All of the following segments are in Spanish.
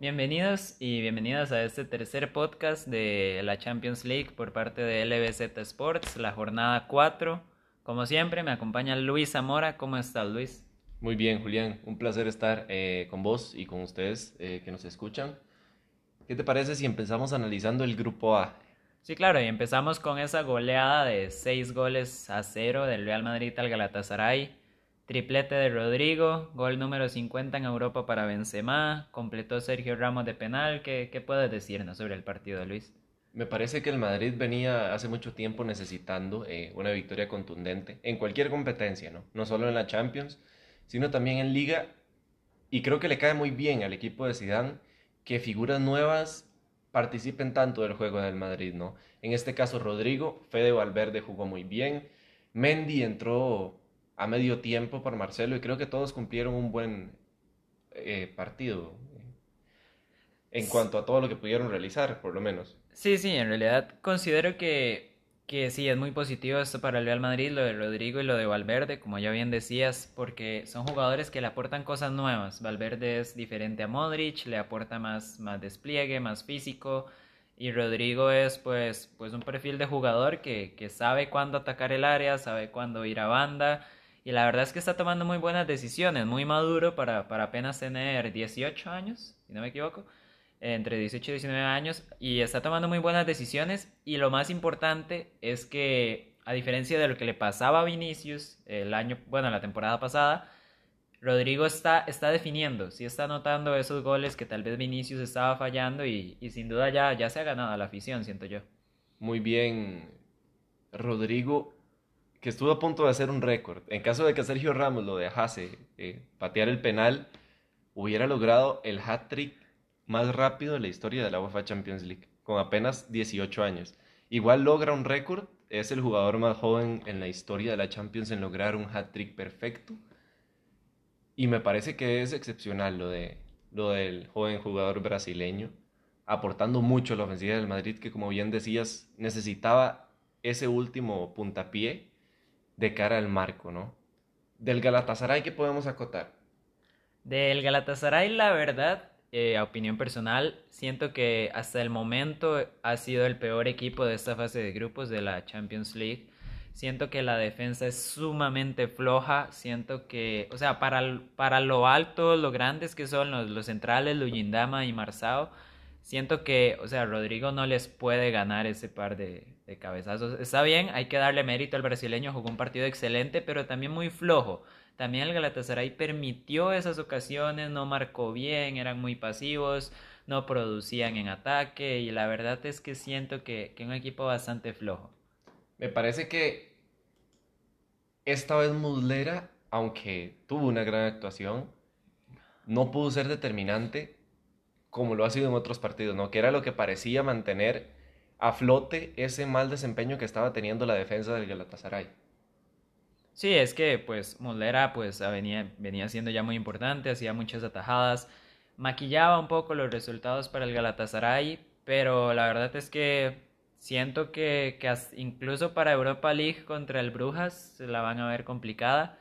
Bienvenidos y bienvenidas a este tercer podcast de la Champions League por parte de LBZ Sports, la jornada 4. Como siempre, me acompaña Luis Zamora. ¿Cómo estás, Luis? Muy bien, Julián. Un placer estar eh, con vos y con ustedes eh, que nos escuchan. ¿Qué te parece si empezamos analizando el grupo A? Sí, claro, y empezamos con esa goleada de 6 goles a 0 del Real Madrid al Galatasaray. Triplete de Rodrigo, gol número 50 en Europa para Benzema, completó Sergio Ramos de penal. ¿Qué, puedes decirnos sobre el partido, Luis? Me parece que el Madrid venía hace mucho tiempo necesitando eh, una victoria contundente en cualquier competencia, ¿no? No solo en la Champions, sino también en Liga. Y creo que le cae muy bien al equipo de Zidane que figuras nuevas participen tanto del juego del Madrid, ¿no? En este caso Rodrigo, Fede Valverde jugó muy bien, Mendy entró a medio tiempo por Marcelo y creo que todos cumplieron un buen eh, partido en cuanto a todo lo que pudieron realizar, por lo menos. Sí, sí, en realidad considero que que sí, es muy positivo esto para el Real Madrid, lo de Rodrigo y lo de Valverde, como ya bien decías, porque son jugadores que le aportan cosas nuevas. Valverde es diferente a Modric, le aporta más, más despliegue, más físico, y Rodrigo es pues, pues un perfil de jugador que, que sabe cuándo atacar el área, sabe cuándo ir a banda, y la verdad es que está tomando muy buenas decisiones, muy maduro para, para apenas tener 18 años, si no me equivoco entre 18 y 19 años y está tomando muy buenas decisiones y lo más importante es que a diferencia de lo que le pasaba a Vinicius el año, bueno, la temporada pasada, Rodrigo está, está definiendo, sí está anotando esos goles que tal vez Vinicius estaba fallando y, y sin duda ya, ya se ha ganado la afición, siento yo. Muy bien, Rodrigo, que estuvo a punto de hacer un récord. En caso de que Sergio Ramos lo dejase eh, patear el penal, hubiera logrado el hat-trick más rápido de la historia de la UEFA Champions League, con apenas 18 años. Igual logra un récord, es el jugador más joven en la historia de la Champions en lograr un hat-trick perfecto. Y me parece que es excepcional lo, de, lo del joven jugador brasileño, aportando mucho a la ofensiva del Madrid, que como bien decías, necesitaba ese último puntapié de cara al marco, ¿no? Del Galatasaray, ¿qué podemos acotar? Del Galatasaray, la verdad, eh, a opinión personal, siento que hasta el momento ha sido el peor equipo de esta fase de grupos de la Champions League. Siento que la defensa es sumamente floja. Siento que, o sea, para, para lo alto, lo grandes que son los, los centrales, Luyindama y Marzao, siento que, o sea, Rodrigo no les puede ganar ese par de, de cabezazos. Está bien, hay que darle mérito al brasileño, jugó un partido excelente, pero también muy flojo. También el Galatasaray permitió esas ocasiones, no marcó bien, eran muy pasivos, no producían en ataque y la verdad es que siento que, que un equipo bastante flojo. Me parece que esta vez Muslera, aunque tuvo una gran actuación, no pudo ser determinante como lo ha sido en otros partidos, ¿no? Que era lo que parecía mantener a flote ese mal desempeño que estaba teniendo la defensa del Galatasaray. Sí, es que pues Muslera pues venía, venía siendo ya muy importante, hacía muchas atajadas, maquillaba un poco los resultados para el Galatasaray, pero la verdad es que siento que, que incluso para Europa League contra el Brujas se la van a ver complicada.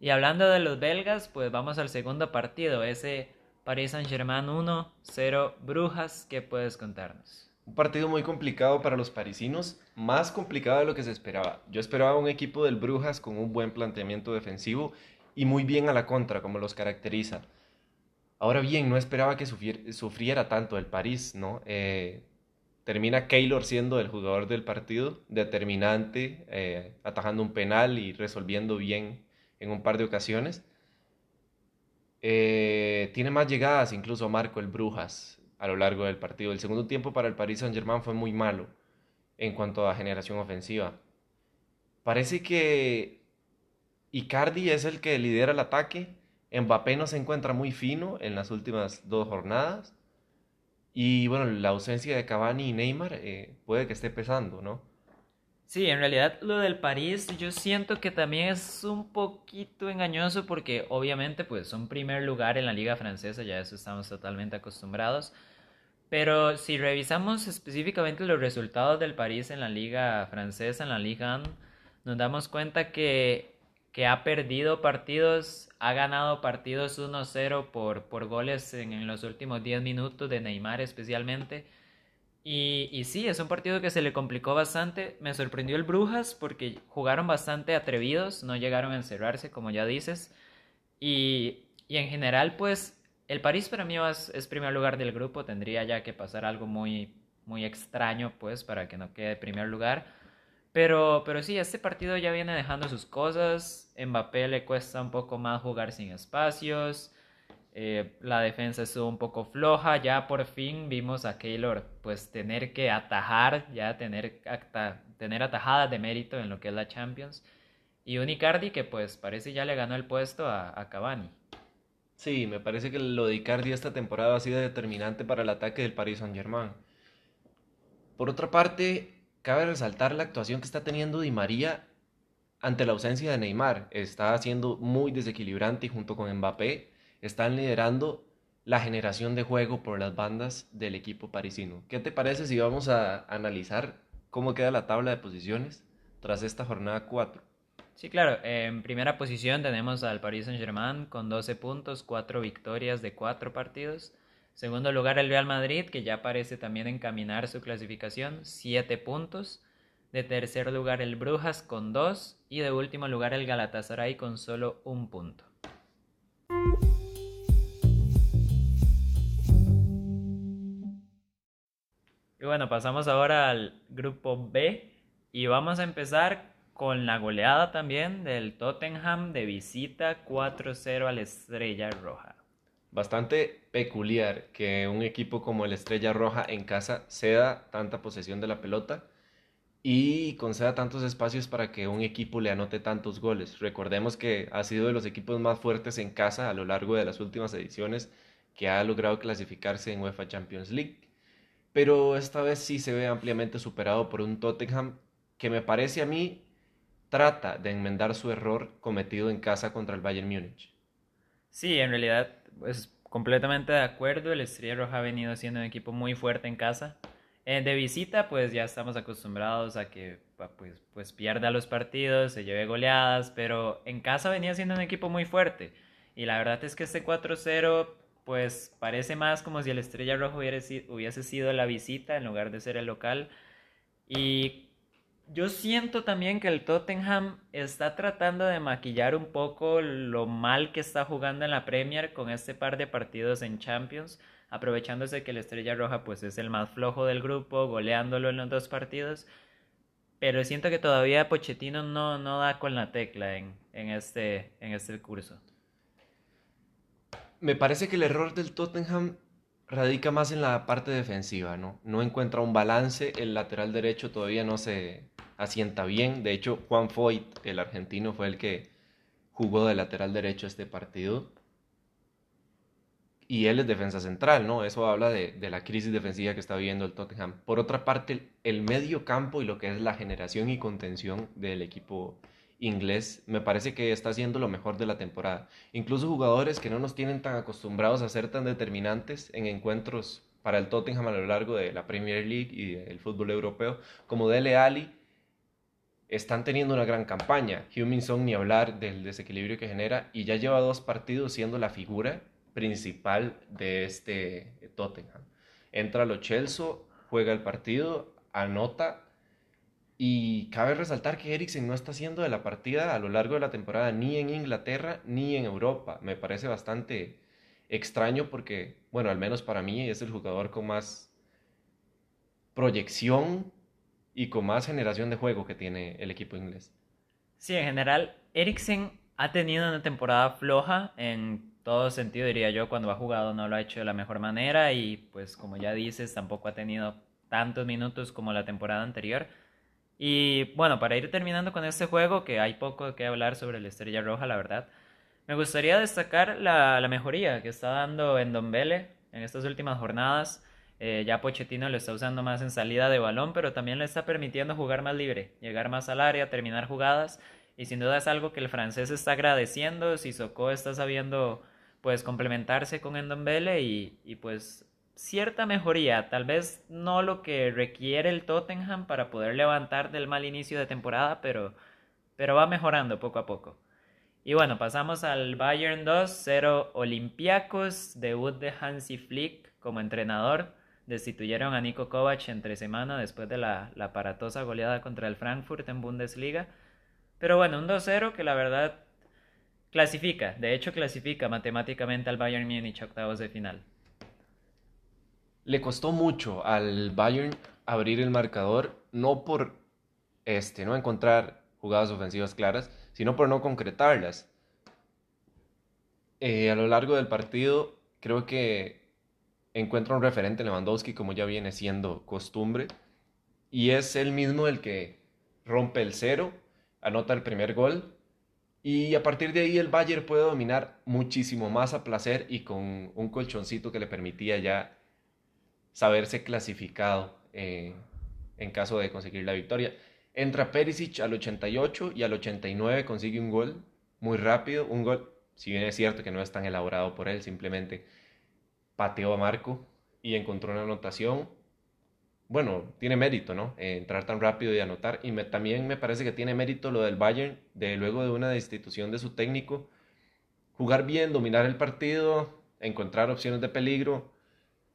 Y hablando de los belgas, pues vamos al segundo partido, ese Paris Saint-Germain 1-0 Brujas, ¿qué puedes contarnos? Un partido muy complicado para los parisinos, más complicado de lo que se esperaba. Yo esperaba un equipo del Brujas con un buen planteamiento defensivo y muy bien a la contra, como los caracteriza. Ahora bien, no esperaba que sufriera tanto el París, ¿no? Eh, termina Keylor siendo el jugador del partido, determinante, eh, atajando un penal y resolviendo bien en un par de ocasiones. Eh, tiene más llegadas incluso Marco el Brujas a lo largo del partido. El segundo tiempo para el Paris Saint-Germain fue muy malo en cuanto a generación ofensiva. Parece que Icardi es el que lidera el ataque. Mbappé no se encuentra muy fino en las últimas dos jornadas. Y bueno, la ausencia de Cavani y Neymar eh, puede que esté pesando, ¿no? Sí, en realidad lo del París yo siento que también es un poquito engañoso porque obviamente pues son primer lugar en la liga francesa, ya eso estamos totalmente acostumbrados. Pero si revisamos específicamente los resultados del París en la liga francesa, en la Liga 1, nos damos cuenta que que ha perdido partidos, ha ganado partidos 1-0 por, por goles en, en, los últimos 10 minutos de Neymar especialmente. Y, y, sí, es un partido que se le complicó bastante. Me sorprendió el Brujas porque jugaron bastante atrevidos, no llegaron a encerrarse, como ya dices. Y, y en general, pues, el París para mí es, es, primer lugar del grupo. Tendría ya que pasar algo muy, muy extraño, pues, para que no quede primer lugar. Pero, pero sí, este partido ya viene dejando sus cosas. Mbappé le cuesta un poco más jugar sin espacios. Eh, la defensa estuvo un poco floja. Ya por fin vimos a Keylor pues tener que atajar, ya tener, tener atajadas de mérito en lo que es la Champions. Y Unicardi que pues parece ya le ganó el puesto a, a Cavani. Sí, me parece que lo de Icardi esta temporada ha sido determinante para el ataque del Paris Saint Germain. Por otra parte, cabe resaltar la actuación que está teniendo Di María ante la ausencia de Neymar. Está siendo muy desequilibrante y junto con Mbappé están liderando la generación de juego por las bandas del equipo parisino. ¿Qué te parece si vamos a analizar cómo queda la tabla de posiciones tras esta jornada 4? Sí, claro. En primera posición tenemos al Paris Saint-Germain con 12 puntos, 4 victorias de 4 partidos. Segundo lugar el Real Madrid, que ya parece también encaminar su clasificación, 7 puntos. De tercer lugar el Brujas con 2 y de último lugar el Galatasaray con solo un punto. Y bueno, pasamos ahora al grupo B y vamos a empezar con la goleada también del Tottenham de visita 4-0 al Estrella Roja. Bastante peculiar que un equipo como el Estrella Roja en casa ceda tanta posesión de la pelota y conceda tantos espacios para que un equipo le anote tantos goles. Recordemos que ha sido de los equipos más fuertes en casa a lo largo de las últimas ediciones que ha logrado clasificarse en UEFA Champions League pero esta vez sí se ve ampliamente superado por un Tottenham que me parece a mí trata de enmendar su error cometido en casa contra el Bayern Múnich. Sí, en realidad, pues completamente de acuerdo. El Estrella Roja ha venido siendo un equipo muy fuerte en casa. Eh, de visita, pues ya estamos acostumbrados a que pues, pues pierda los partidos, se lleve goleadas, pero en casa venía siendo un equipo muy fuerte. Y la verdad es que este 4-0 pues parece más como si el Estrella Roja hubiese sido la visita en lugar de ser el local. Y yo siento también que el Tottenham está tratando de maquillar un poco lo mal que está jugando en la Premier con este par de partidos en Champions, aprovechándose que el Estrella Roja pues es el más flojo del grupo, goleándolo en los dos partidos. Pero siento que todavía Pochettino no, no da con la tecla en, en, este, en este curso. Me parece que el error del Tottenham radica más en la parte defensiva, ¿no? No encuentra un balance, el lateral derecho todavía no se asienta bien. De hecho, Juan Foyt, el argentino, fue el que jugó de lateral derecho este partido. Y él es defensa central, ¿no? Eso habla de, de, la crisis defensiva que está viviendo el Tottenham. Por otra parte, el medio campo y lo que es la generación y contención del equipo inglés me parece que está haciendo lo mejor de la temporada. Incluso jugadores que no nos tienen tan acostumbrados a ser tan determinantes en encuentros para el Tottenham a lo largo de la Premier League y del fútbol europeo, como Dele Alli, están teniendo una gran campaña. Humming Song ni hablar del desequilibrio que genera y ya lleva dos partidos siendo la figura principal de este Tottenham. Entra lo Chelsea, juega el partido, anota y cabe resaltar que Eriksen no está haciendo de la partida a lo largo de la temporada ni en Inglaterra ni en Europa. Me parece bastante extraño porque, bueno, al menos para mí es el jugador con más proyección y con más generación de juego que tiene el equipo inglés. Sí, en general, Eriksen ha tenido una temporada floja en todo sentido, diría yo, cuando ha jugado no lo ha hecho de la mejor manera y pues como ya dices, tampoco ha tenido tantos minutos como la temporada anterior. Y bueno, para ir terminando con este juego, que hay poco que hablar sobre la Estrella Roja, la verdad, me gustaría destacar la, la mejoría que está dando en Dombele en estas últimas jornadas. Eh, ya Pochettino lo está usando más en salida de balón, pero también le está permitiendo jugar más libre, llegar más al área, terminar jugadas. Y sin duda es algo que el francés está agradeciendo. Sissoko está sabiendo pues complementarse con Endombele y, y pues cierta mejoría, tal vez no lo que requiere el Tottenham para poder levantar del mal inicio de temporada, pero, pero va mejorando poco a poco. Y bueno, pasamos al Bayern 2, 0 Olympiacos, debut de Hansi Flick como entrenador. Destituyeron a Nico Kovac entre semana después de la, la aparatosa goleada contra el Frankfurt en Bundesliga. Pero bueno, un 2-0 que la verdad clasifica, de hecho clasifica matemáticamente al Bayern Múnich octavos de final. Le costó mucho al Bayern abrir el marcador, no por este, no encontrar jugadas ofensivas claras, sino por no concretarlas. Eh, a lo largo del partido, creo que encuentra un referente Lewandowski, como ya viene siendo costumbre, y es él mismo el que rompe el cero, anota el primer gol, y a partir de ahí el Bayern puede dominar muchísimo más a placer y con un colchoncito que le permitía ya saberse clasificado eh, en caso de conseguir la victoria. Entra Perisic al 88 y al 89 consigue un gol muy rápido, un gol, si bien es cierto que no es tan elaborado por él, simplemente pateó a Marco y encontró una anotación. Bueno, tiene mérito, ¿no? Eh, entrar tan rápido y anotar. Y también me parece que tiene mérito lo del Bayern, de luego de una destitución de su técnico, jugar bien, dominar el partido, encontrar opciones de peligro.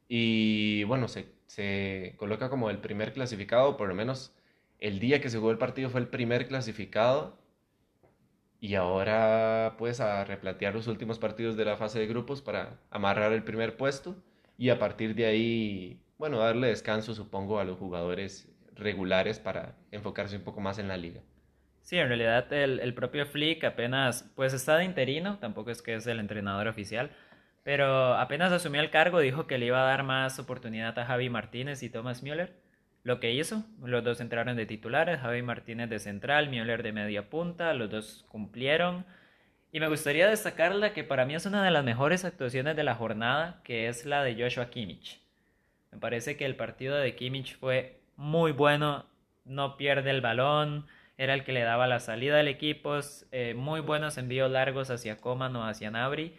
Y bueno, se, se coloca como el primer clasificado, por lo menos el día que se jugó el partido fue el primer clasificado y ahora pues a replantear los últimos partidos de la fase de grupos para amarrar el primer puesto y a partir de ahí, bueno, darle descanso supongo a los jugadores regulares para enfocarse un poco más en la liga. Sí, en realidad el, el propio Flick apenas pues está de interino, tampoco es que es el entrenador oficial, pero apenas asumió el cargo dijo que le iba a dar más oportunidad a Javi Martínez y Thomas Müller lo que hizo. Los dos entraron de titulares, Javi Martínez de central, Müller de media punta, los dos cumplieron. Y me gustaría destacar la que para mí es una de las mejores actuaciones de la jornada, que es la de Joshua Kimmich. Me parece que el partido de Kimmich fue muy bueno, no pierde el balón, era el que le daba la salida al equipo, eh, muy buenos envíos largos hacia Coman o hacia Nabri.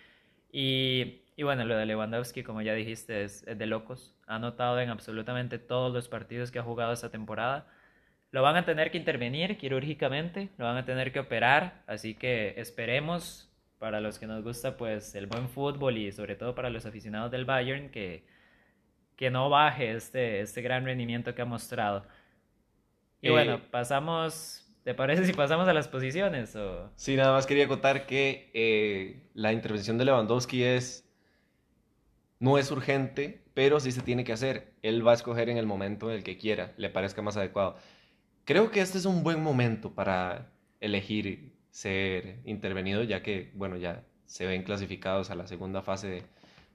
Y y bueno, lo de Lewandowski, como ya dijiste, es, de locos. Ha anotado en absolutamente todos los partidos que ha jugado esta temporada. Lo van a tener que intervenir quirúrgicamente, lo van a tener que operar, así que esperemos para los que nos gusta pues el buen fútbol y sobre todo para los aficionados del Bayern que, que no baje este, este gran rendimiento que ha mostrado. Y bueno, eh, pasamos, ¿te parece si pasamos a las posiciones? O... Sí, nada más quería contar que eh, la intervención de Lewandowski es no es urgente, pero sí se tiene que hacer. Él va a escoger en el momento en el que quiera, le parezca más adecuado. Creo que este es un buen momento para elegir ser intervenido, ya que, bueno, ya se ven clasificados a la segunda fase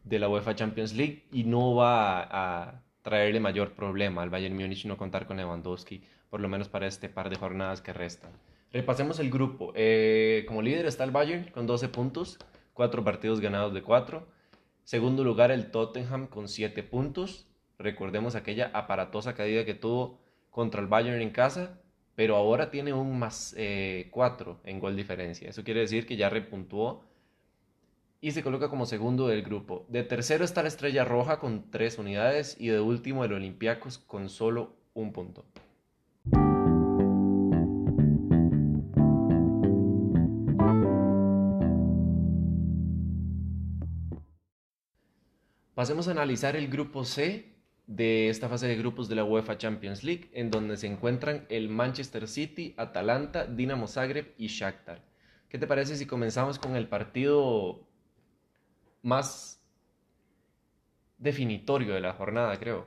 de, la UEFA Champions League y no va a, traerle mayor problema al Bayern Múnich no contar con Lewandowski, por lo menos para este par de jornadas que restan. Repasemos el grupo. Eh, como líder está el Bayern con 12 puntos, 4 partidos ganados de 4. Segundo lugar, el Tottenham con 7 puntos. Recordemos aquella aparatosa caída que tuvo contra el Bayern en casa, pero ahora tiene un más 4 eh, en gol diferencia. Eso quiere decir que ya repuntuó y se coloca como segundo del grupo. De tercero está la Estrella Roja con 3 unidades y de último el Olympiacos con solo un punto. Pasemos a analizar el grupo C de esta fase de grupos de la UEFA Champions League, en donde se encuentran el Manchester City, Atalanta, Dinamo Zagreb y Shakhtar. ¿Qué te parece si comenzamos con el partido más definitorio de la jornada, creo?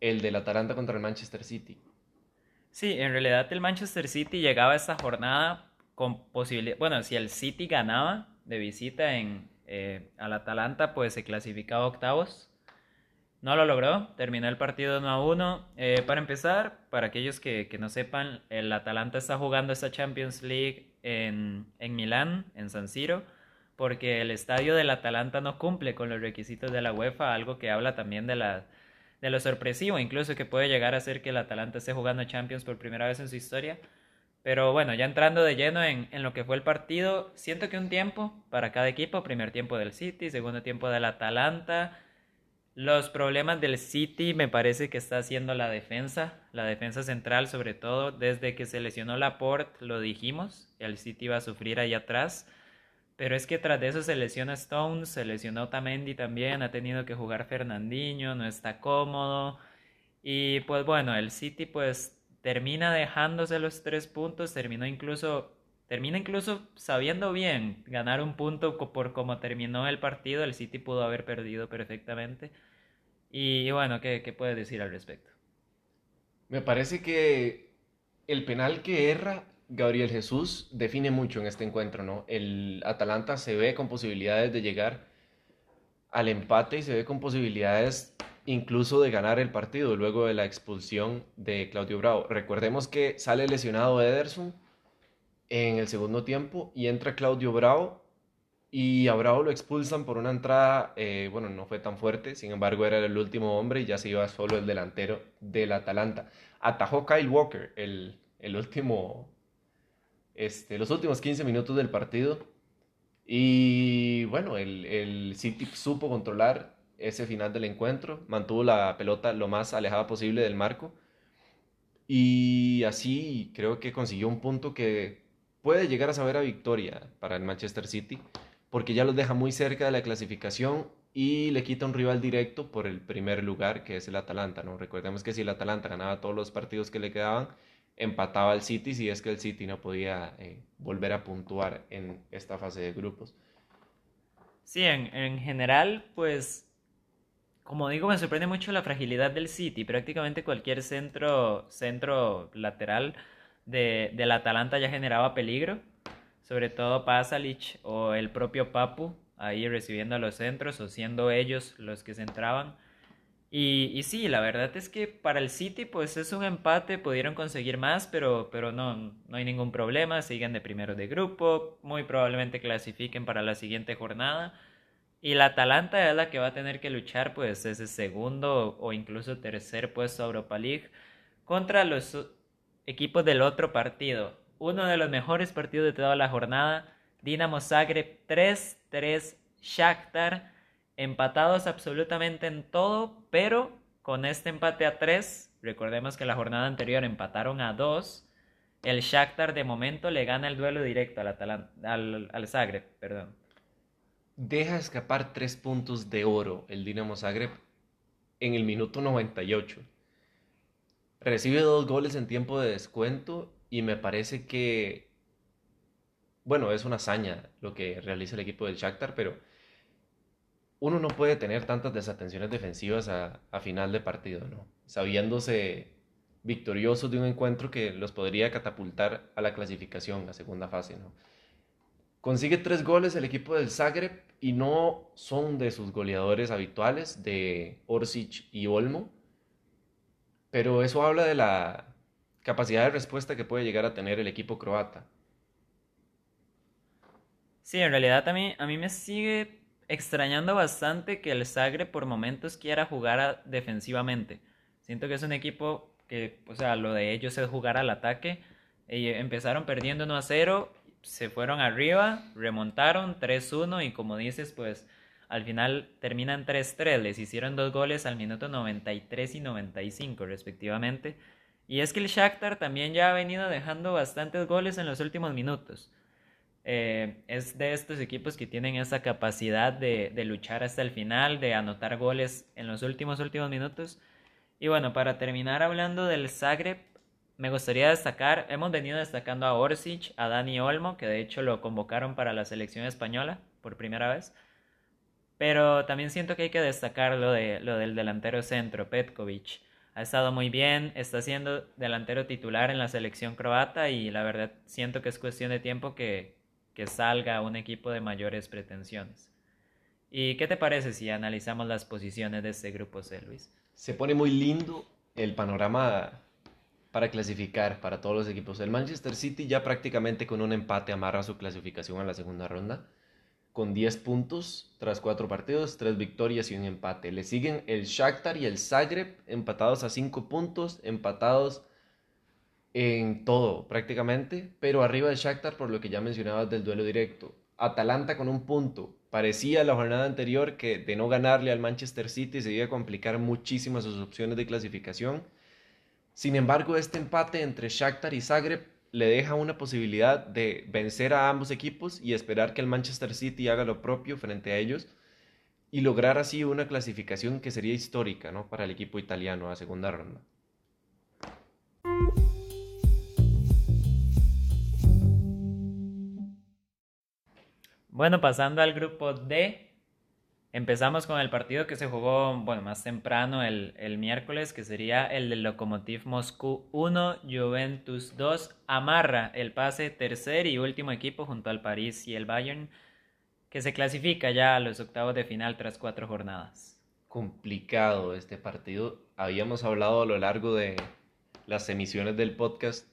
El del Atalanta contra el Manchester City. Sí, en realidad el Manchester City llegaba a esta jornada con posibilidad, bueno, si el City ganaba de visita en, eh, al Atalanta, pues se clasificaba octavos. No lo logró, terminó el partido 1 a 1. Eh, para empezar, para aquellos que, no sepan, el Atalanta está jugando esta Champions League en, Milán, en San Siro, porque el estadio del Atalanta no cumple con los requisitos de la UEFA, algo que habla también de, de lo sorpresivo, incluso que puede llegar a ser que el Atalanta esté jugando Champions por primera vez en su historia. Pero bueno, ya entrando de lleno en, lo que fue el partido, siento que un tiempo para cada equipo, primer tiempo del City, segundo tiempo del Atalanta, Los problemas del City me parece que está haciendo la defensa, la defensa central sobre todo, desde que se lesionó Laporte, lo dijimos, el City va a sufrir ahí atrás, pero es que tras de eso se lesiona Stones, se lesionó Tamendi también, ha tenido que jugar Fernandinho, no está cómodo, y pues bueno, el City pues termina dejándose los tres puntos, terminó incluso termina incluso sabiendo bien ganar un punto por cómo terminó el partido. El City pudo haber perdido perfectamente. Y bueno, ¿qué, qué puedes decir al respecto? Me parece que el penal que erra Gabriel Jesús define mucho en este encuentro, ¿no? El Atalanta se ve con posibilidades de llegar al empate y se ve con posibilidades incluso de ganar el partido luego de la expulsión de Claudio Bravo. Recordemos que sale lesionado Ederson en el segundo tiempo y entra Claudio Bravo y a Bravo lo expulsan por una entrada, eh, bueno, no fue tan fuerte, sin embargo era el último hombre y ya se iba solo el delantero del Atalanta. Atajó Kyle Walker el, el último, este, los últimos 15 minutos del partido y bueno, el, el City supo controlar ese final del encuentro, mantuvo la pelota lo más alejada posible del marco y así creo que consiguió un punto que puede llegar a saber a victoria para el Manchester City, porque ya los deja muy cerca de la clasificación y le quita un rival directo por el primer lugar, que es el Atalanta. ¿no? Recordemos que si el Atalanta ganaba todos los partidos que le quedaban, empataba al City si es que el City no podía eh, volver a puntuar en esta fase de grupos. Sí, en, en general, pues como digo, me sorprende mucho la fragilidad del City. Prácticamente cualquier centro, centro lateral de, del Atalanta ya generaba peligro, sobre todo Pasalic o el propio Papu ahí recibiendo a los centros o siendo ellos los que se entraban. Y, sí, la verdad es que para el City pues es un empate, pudieron conseguir más, pero, pero no, no hay ningún problema, siguen de primero de grupo, muy probablemente clasifiquen para la siguiente jornada. Y la Atalanta es la que va a tener que luchar pues ese segundo o incluso tercer puesto a Europa League contra los equipos del otro partido. Uno de los mejores partidos de toda la jornada. Dinamo Zagreb 3-3 Shakhtar. Empatados absolutamente en todo, pero con este empate a 3, recordemos que la jornada anterior empataron a 2. El Shakhtar de momento le gana el duelo directo al, al, al Zagreb. Perdón. Deja escapar 3 puntos de oro el Dinamo Zagreb en el minuto 98. Recibe dos goles en tiempo de descuento y me parece que, bueno, es una hazaña lo que realiza el equipo del Shakhtar, pero uno no puede tener tantas desatenciones defensivas a, a final de partido, ¿no? Sabiéndose victoriosos de un encuentro que los podría catapultar a la clasificación, a segunda fase, ¿no? Consigue tres goles el equipo del Zagreb y no son de sus goleadores habituales, de Orsic y Olmo pero eso habla de la capacidad de respuesta que puede llegar a tener el equipo croata. Sí, en realidad a mí, a mí me sigue extrañando bastante que el Sagre por momentos quiera jugar defensivamente. Siento que es un equipo que, o sea, lo de ellos es jugar al ataque. Empezaron perdiendo 1 a 0, se fueron arriba, remontaron 3-1 y como dices, pues al final terminan 3-3, les hicieron dos goles al minuto 93 y 95 respectivamente. Y es que el Shakhtar también ya ha venido dejando bastantes goles en los últimos minutos. Eh, es de estos equipos que tienen esa capacidad de, de, luchar hasta el final, de anotar goles en los últimos últimos minutos. Y bueno, para terminar hablando del Zagreb, me gustaría destacar, hemos venido destacando a Orsic, a Dani Olmo, que de hecho lo convocaron para la selección española por primera vez. Pero también siento que hay que destacar lo, de, lo del delantero centro, Petkovic. Ha estado muy bien, está siendo delantero titular en la selección croata y la verdad siento que es cuestión de tiempo que, que salga un equipo de mayores pretensiones. ¿Y qué te parece si analizamos las posiciones de este grupo C, Luis? Se pone muy lindo el panorama para clasificar para todos los equipos. El Manchester City ya prácticamente con un empate amarra su clasificación a la segunda ronda con 10 puntos tras 4 partidos, 3 victorias y un empate. Le siguen el Shakhtar y el Zagreb empatados a 5 puntos, empatados en todo prácticamente, pero arriba del Shakhtar por lo que ya mencionabas del duelo directo. Atalanta con un punto. Parecía la jornada anterior que de no ganarle al Manchester City se iba a complicar muchísimo sus opciones de clasificación. Sin embargo, este empate entre Shakhtar y Zagreb le deja una posibilidad de vencer a ambos equipos y esperar que el Manchester City haga lo propio frente a ellos y lograr así una clasificación que sería histórica ¿no? para el equipo italiano a segunda ronda. Bueno, pasando al grupo D, empezamos con el partido que se jugó, bueno, más temprano el, el miércoles, que sería el del Lokomotiv Moscú 1, Juventus 2, amarra el pase tercer y último equipo junto al París y el Bayern, que se clasifica ya a los octavos de final tras cuatro jornadas. Complicado este partido. Habíamos hablado a lo largo de las emisiones del podcast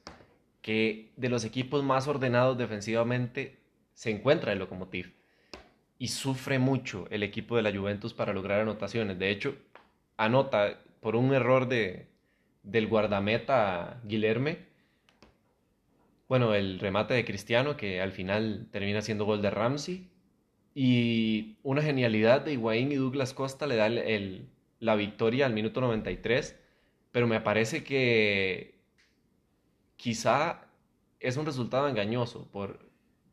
que de los equipos más ordenados defensivamente se encuentra el Lokomotiv y sufre mucho el equipo de la Juventus para lograr anotaciones. De hecho, anota por un error de, del guardameta Guilherme, bueno, el remate de Cristiano que al final termina siendo gol de Ramsey. Y una genialidad de Higuaín y Douglas Costa le da el, la victoria al minuto 93, pero me parece que quizá es un resultado engañoso por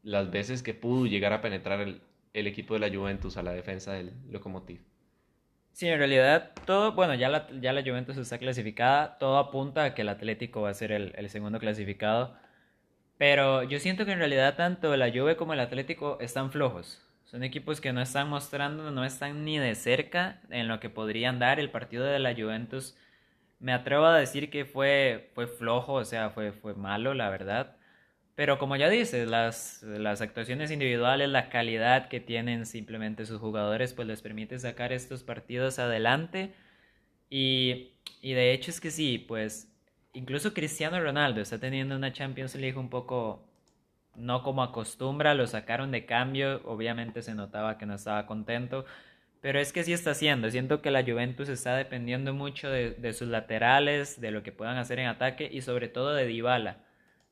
las veces que pudo llegar a penetrar el, equipo de la Juventus a la defensa del Lokomotiv. Sí, en realidad todo, bueno, ya la, ya la Juventus está clasificada, todo apunta a que el Atlético va a ser el, segundo clasificado, pero yo siento que en realidad tanto la Juve como el Atlético están flojos. Son equipos que no están mostrando, no están ni de cerca en lo que podrían dar. El partido de la Juventus, me atrevo a decir que fue, fue flojo, o sea, fue, fue malo, la verdad. Pero como ya dices, las, las actuaciones individuales, la calidad que tienen simplemente sus jugadores, pues les permite sacar estos partidos adelante. Y, y de hecho es que sí, pues incluso Cristiano Ronaldo está teniendo una Champions League un poco no como acostumbra, lo sacaron de cambio, obviamente se notaba que no estaba contento, pero es que sí está haciendo, siento que la Juventus está dependiendo mucho de, de sus laterales, de lo que puedan hacer en ataque y sobre todo de Dybala.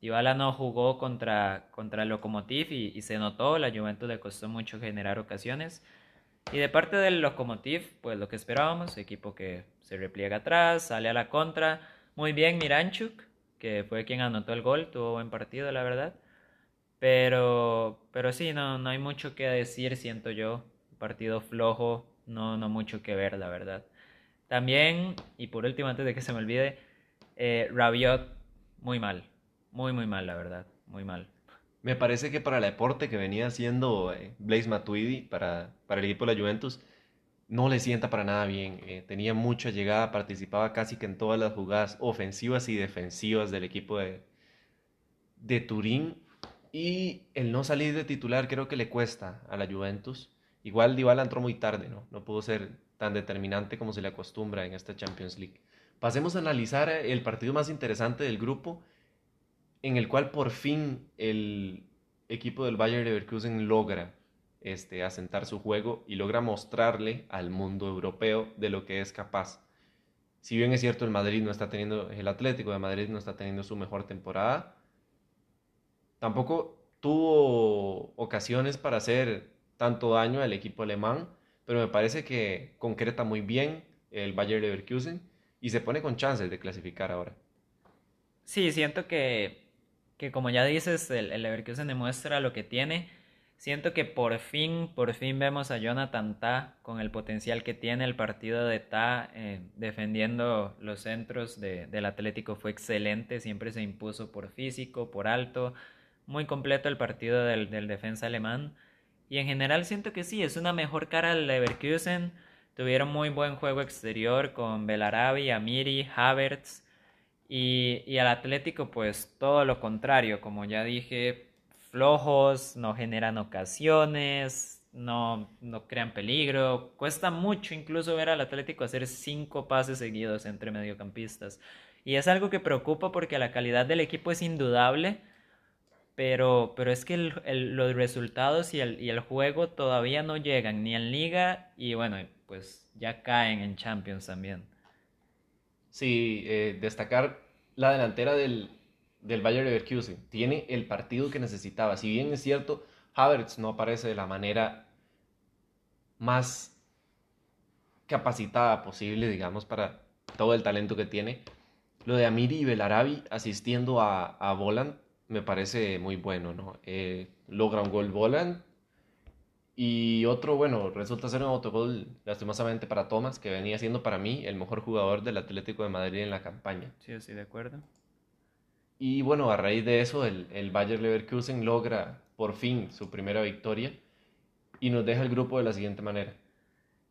Dybala no jugó contra, contra Lokomotiv y, se notó, la Juventus le costó mucho generar ocasiones. Y de parte del Lokomotiv, pues lo que esperábamos, equipo que se repliega atrás, sale a la contra. Muy bien Miranchuk, que fue quien anotó el gol, tuvo buen partido, la verdad. Pero, pero sí, no, no hay mucho que decir, siento yo. Partido flojo, no, no mucho que ver, la verdad. También, y por último, antes de que se me olvide, eh, Rabiot, muy mal muy, muy mal, la verdad. Muy mal. Me parece que para el deporte que venía haciendo eh, Blaise Matuidi para, para el equipo de la Juventus, no le sienta para nada bien. Eh, tenía mucha llegada, participaba casi que en todas las jugadas ofensivas y defensivas del equipo de, de Turín. Y el no salir de titular creo que le cuesta a la Juventus. Igual Dybala entró muy tarde, ¿no? No pudo ser tan determinante como se le acostumbra en esta Champions League. Pasemos a analizar el partido más interesante del grupo en el cual por fin el equipo del Bayern Leverkusen logra este, asentar su juego y logra mostrarle al mundo europeo de lo que es capaz. Si bien es cierto el Madrid no está teniendo, el Atlético de Madrid no está teniendo su mejor temporada, tampoco tuvo ocasiones para hacer tanto daño al equipo alemán, pero me parece que concreta muy bien el Bayern Leverkusen y se pone con chances de clasificar ahora. Sí, siento que que como ya dices, el, el Leverkusen demuestra lo que tiene. Siento que por fin, por fin vemos a Jonathan Ta con el potencial que tiene. El partido de Ta eh, defendiendo los centros del Atlético fue excelente. Siempre se impuso por físico, por alto. Muy completo el partido del, del defensa alemán. Y en general siento que sí, es una mejor cara al Leverkusen. Tuvieron muy buen juego exterior con Belarabi, Amiri, Havertz. Y, al Atlético, pues todo lo contrario, como ya dije, flojos, no generan ocasiones, no, no crean peligro. Cuesta mucho incluso ver al Atlético hacer cinco pases seguidos entre mediocampistas. Y es algo que preocupa porque la calidad del equipo es indudable, pero, pero es que los resultados y el, y el juego todavía no llegan ni en liga y bueno, pues ya caen en Champions también. Sí, eh, destacar la delantera del, del Bayern Leverkusen. Tiene el partido que necesitaba. Si bien es cierto, Havertz no aparece de la manera más capacitada posible, digamos, para todo el talento que tiene. Lo de Amiri y Belarabi asistiendo a, a Voland me parece muy bueno, ¿no? Eh, logra un gol Voland y otro, bueno, resulta ser un autogol lastimosamente para Thomas, que venía siendo para mí el mejor jugador del Atlético de Madrid en la campaña. Sí, estoy de acuerdo. Y bueno, a raíz de eso, el, el Bayer Leverkusen logra por fin su primera victoria y nos deja el grupo de la siguiente manera.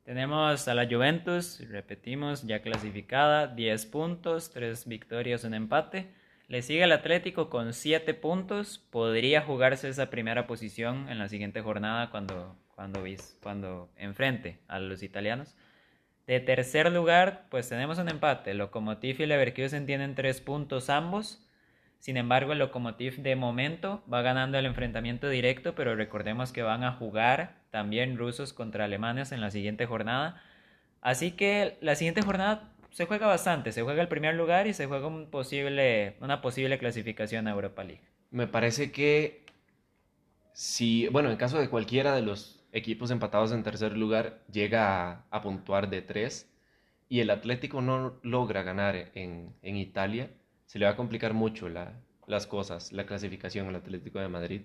Tenemos a la Juventus, repetimos, ya clasificada, 10 puntos, 3 victorias, un empate. Le sigue el Atlético con 7 puntos. Podría jugarse esa primera posición en la siguiente jornada cuando, cuando, cuando enfrente a los italianos. De tercer lugar, pues tenemos un empate. Lokomotiv y Leverkusen tienen 3 puntos ambos. Sin embargo, el Lokomotiv de momento va ganando el enfrentamiento directo, pero recordemos que van a jugar también rusos contra alemanes en la siguiente jornada. Así que la siguiente jornada se juega bastante, se juega el primer lugar y se juega un posible, una posible clasificación a Europa League. Me parece que si, bueno, en caso de cualquiera de los equipos empatados en tercer lugar llega a, puntuar de tres y el Atlético no logra ganar en, en Italia, se le va a complicar mucho la, las cosas, la clasificación al Atlético de Madrid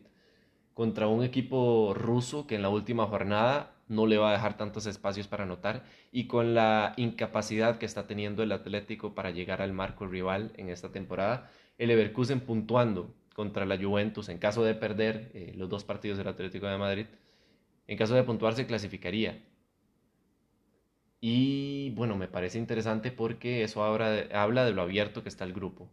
contra un equipo ruso que en la última jornada no le va a dejar tantos espacios para anotar y con la incapacidad que está teniendo el Atlético para llegar al marco rival en esta temporada, el Leverkusen puntuando contra la Juventus en caso de perder eh, los dos partidos del Atlético de Madrid, en caso de puntuar se clasificaría. Y bueno, me parece interesante porque eso habla de lo abierto que está el grupo.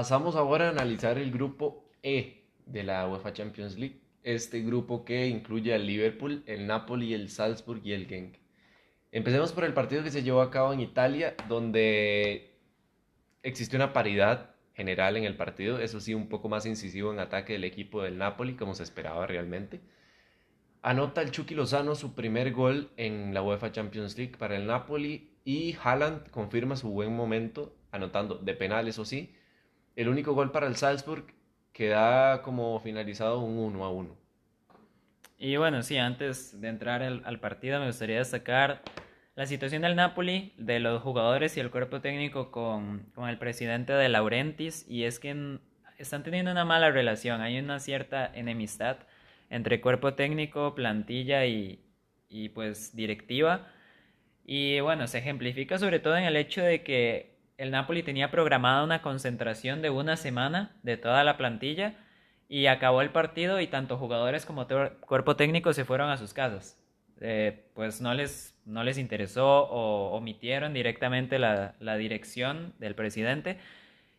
Pasamos ahora a analizar el grupo E de la UEFA Champions League. Este grupo que incluye al Liverpool, el Napoli, el Salzburg y el Genk. Empecemos por el partido que se llevó a cabo en Italia, donde existió una paridad general en el partido, eso sí, un poco más incisivo en ataque del equipo del Napoli, como se esperaba realmente. Anota el Chucky Lozano su primer gol en la UEFA Champions League para el Napoli y Haaland confirma su buen momento, anotando de penal, eso sí, el único gol para el Salzburg queda como finalizado un 1 a 1. Y bueno, sí, antes de entrar al, partido me gustaría destacar la situación del Napoli, de los jugadores y el cuerpo técnico con, el presidente de Laurentis, y es que están teniendo una mala relación, hay una cierta enemistad entre cuerpo técnico, plantilla y, y pues directiva. Y bueno, se ejemplifica sobre todo en el hecho de que el Napoli tenía programada una concentración de una semana de toda la plantilla y acabó el partido y tanto jugadores como cuerpo técnico se fueron a sus casas. Eh, pues no les, no les interesó o omitieron directamente la, la dirección del presidente.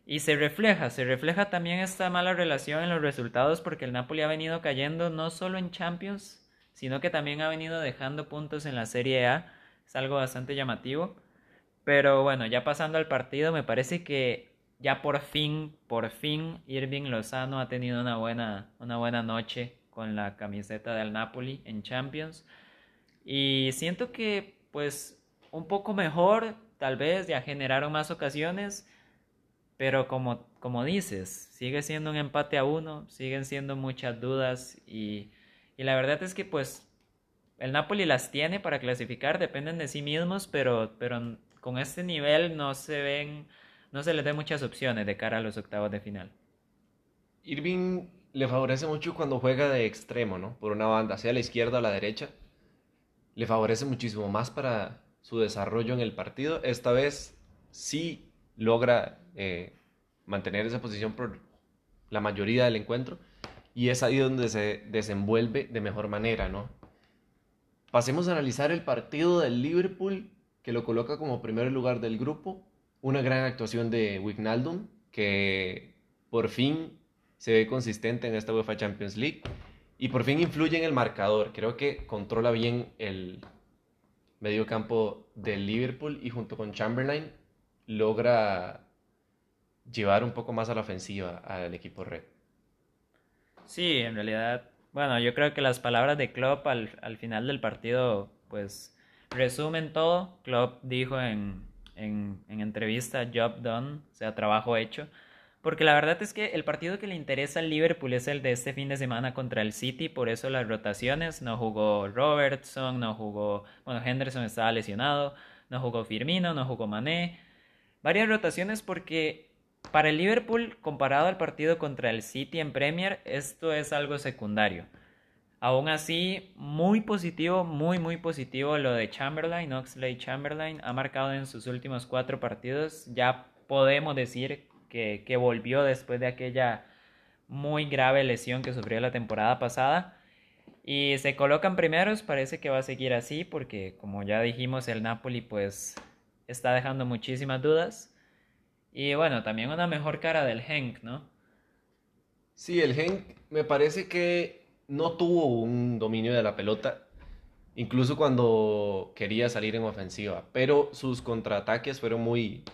Y se refleja, se refleja también esta mala relación en los resultados porque el Napoli ha venido cayendo no solo en Champions, sino que también ha venido dejando puntos en la Serie A. Es algo bastante llamativo. Pero bueno, ya pasando al partido, me parece que ya por fin, por fin, Irving Lozano ha tenido una buena, una buena noche con la camiseta del Napoli en Champions. Y siento que, pues, un poco mejor, tal vez, ya generaron más ocasiones. Pero como, como dices, sigue siendo un empate a uno, siguen siendo muchas dudas y, y la verdad es que pues el Napoli las tiene para clasificar, dependen de sí mismos, pero, pero con este nivel no se ven, no se les da muchas opciones de cara a los octavos de final. Irving le favorece mucho cuando juega de extremo, ¿no? Por una banda, sea la izquierda o a la derecha. Le favorece muchísimo más para su desarrollo en el partido. Esta vez sí logra eh, mantener esa posición por la mayoría del encuentro. Y es ahí donde se desenvuelve de mejor manera, ¿no? Pasemos a analizar el partido del Liverpool que lo coloca como primer lugar del grupo. Una gran actuación de Wijnaldum, que por fin se ve consistente en esta UEFA Champions League y por fin influye en el marcador. Creo que controla bien el medio campo del Liverpool y junto con Chamberlain logra llevar un poco más a la ofensiva al equipo red. Sí, en realidad Bueno, yo creo que las palabras de Klopp al, al final del partido, pues, resumen todo. Klopp dijo en, en, en entrevista, job done, o sea, trabajo hecho. Porque la verdad es que el partido que le interesa al Liverpool es el de este fin de semana contra el City, por eso las rotaciones, no jugó Robertson, no jugó, bueno, Henderson estaba lesionado, no jugó Firmino, no jugó Mané. Varias rotaciones porque para el Liverpool, comparado al partido contra el City en Premier, esto es algo secundario. Aún así, muy positivo, muy, muy positivo lo de Chamberlain, Oxley Chamberlain. Ha marcado en sus últimos cuatro partidos. Ya podemos decir que, que volvió después de aquella muy grave lesión que sufrió la temporada pasada. Y se colocan primeros, parece que va a seguir así, porque como ya dijimos, el Napoli pues está dejando muchísimas dudas. Y bueno, también una mejor cara del Henk, ¿no? Sí, el Henk me parece que no tuvo un dominio de la pelota, incluso cuando quería salir en ofensiva, pero sus contraataques fueron muy,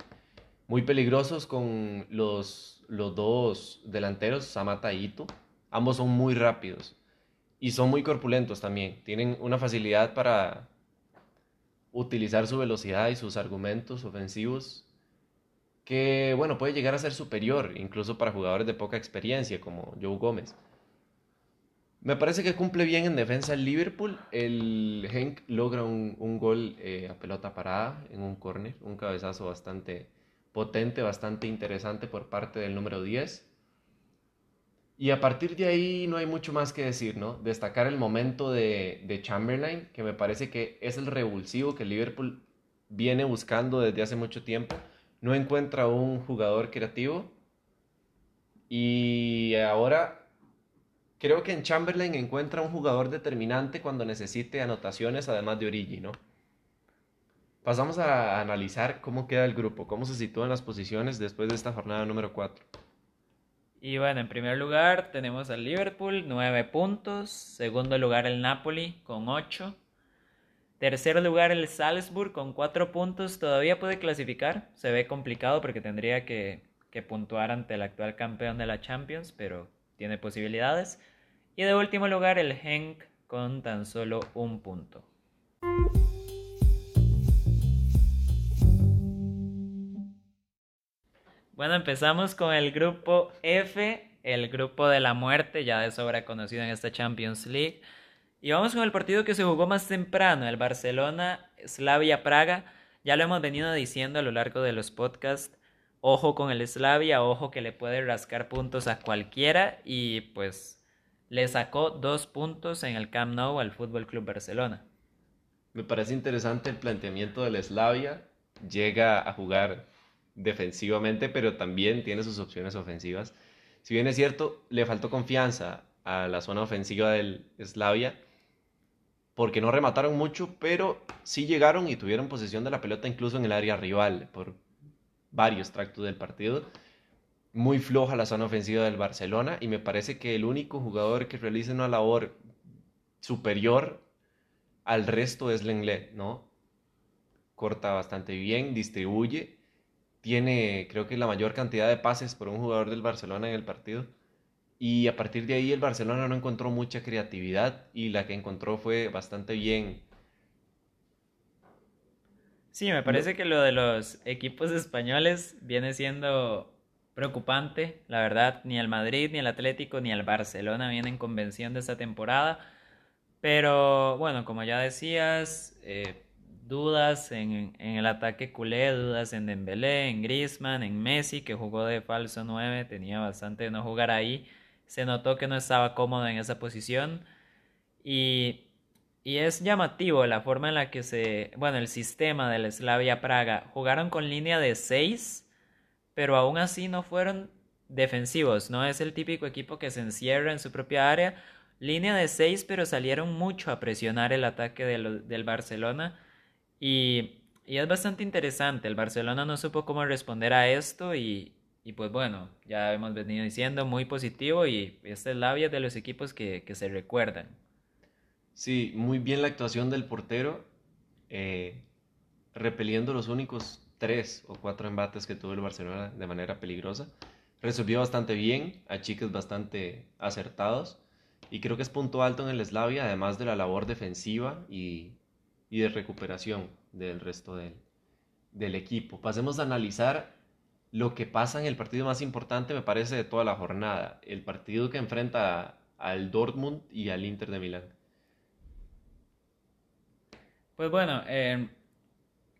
muy peligrosos con los, los dos delanteros, Samata y Ito. Ambos son muy rápidos y son muy corpulentos también. Tienen una facilidad para utilizar su velocidad y sus argumentos ofensivos que, bueno, puede llegar a ser superior, incluso para jugadores de poca experiencia, como Joe Gómez. Me parece que cumple bien en defensa el Liverpool. El Henk logra un, un gol eh, a pelota parada en un córner, un cabezazo bastante potente, bastante interesante por parte del número 10. Y a partir de ahí no hay mucho más que decir, ¿no? Destacar el momento de, de Chamberlain, que me parece que es el revulsivo que Liverpool viene buscando desde hace mucho tiempo no encuentra un jugador creativo. Y ahora creo que en Chamberlain encuentra un jugador determinante cuando necesite anotaciones, además de Origi, ¿no? Pasamos a analizar cómo queda el grupo, cómo se sitúan las posiciones después de esta jornada número 4. Y bueno, en primer lugar tenemos al Liverpool, 9 puntos. Segundo lugar el Napoli con 8. Tercer lugar el Salzburg con cuatro puntos. Todavía puede clasificar. Se ve complicado porque tendría que, que, puntuar ante el actual campeón de la Champions, pero tiene posibilidades. Y de último lugar el Henk con tan solo un punto. Bueno, empezamos con el grupo F, el grupo de la muerte, ya de sobra conocido en esta Champions League. Y vamos con el partido que se jugó más temprano, el Barcelona Slavia Praga. Ya lo hemos venido diciendo a lo largo de los podcasts. Ojo con el Slavia, ojo que le puede rascar puntos a cualquiera y pues le sacó dos puntos en el Camp Nou al Fútbol Club Barcelona. Me parece interesante el planteamiento del Slavia. Llega a jugar defensivamente, pero también tiene sus opciones ofensivas. Si bien es cierto, le faltó confianza a la zona ofensiva del Slavia porque no remataron mucho, pero sí llegaron y tuvieron posesión de la pelota incluso en el área rival por varios tractos del partido. Muy floja la zona ofensiva del Barcelona y me parece que el único jugador que realiza una labor superior al resto es Lenglet, ¿no? Corta bastante bien, distribuye, tiene creo que la mayor cantidad de pases por un jugador del Barcelona en el partido y a partir de ahí el Barcelona no encontró mucha creatividad y la que encontró fue bastante bien. Sí, me parece que lo de los equipos españoles viene siendo preocupante, la verdad, ni el Madrid, ni el Atlético, ni el Barcelona vienen con convención de esta temporada, pero bueno, como ya decías, eh, dudas en, en, el ataque culé, dudas en Dembélé, en Griezmann, en Messi, que jugó de falso 9, tenía bastante de no jugar ahí, se notó que no estaba cómodo en esa posición. Y, y, es llamativo la forma en la que se, bueno, el sistema del Slavia Praga. Jugaron con línea de 6, pero aún así no fueron defensivos, no es el típico equipo que se encierra en su propia área, línea de 6, pero salieron mucho a presionar el ataque del, Barcelona. Y, y es bastante interesante, el Barcelona no supo cómo responder a esto y, y pues bueno, ya hemos venido diciendo muy positivo y esta es la de los equipos que, que, se recuerdan. Sí, muy bien la actuación del portero, eh, repeliendo los únicos tres o cuatro embates que tuvo el Barcelona de manera peligrosa. Resolvió bastante bien, a chicos bastante acertados y creo que es punto alto en el Slavia, además de la labor defensiva y, y de recuperación del resto del, del equipo. Pasemos a analizar lo que pasa en el partido más importante, me parece, de toda la jornada, el partido que enfrenta al Dortmund y al Inter de Milán. Pues bueno, eh,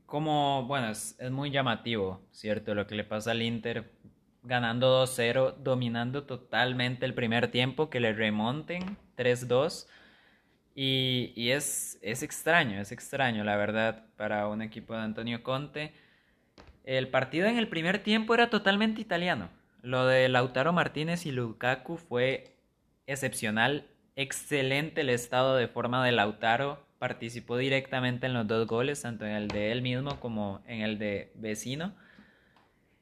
como, bueno, es, muy llamativo, ¿cierto? Lo que le pasa al Inter ganando 2-0, dominando totalmente el primer tiempo, que le remonten 3-2. Y, y es, es extraño, es extraño, la verdad, para un equipo de Antonio Conte. El partido en el primer tiempo era totalmente italiano. Lo de Lautaro Martínez y Lukaku fue excepcional. Excelente el estado de forma de Lautaro. Participó directamente en los dos goles, tanto en el de él mismo como en el de vecino.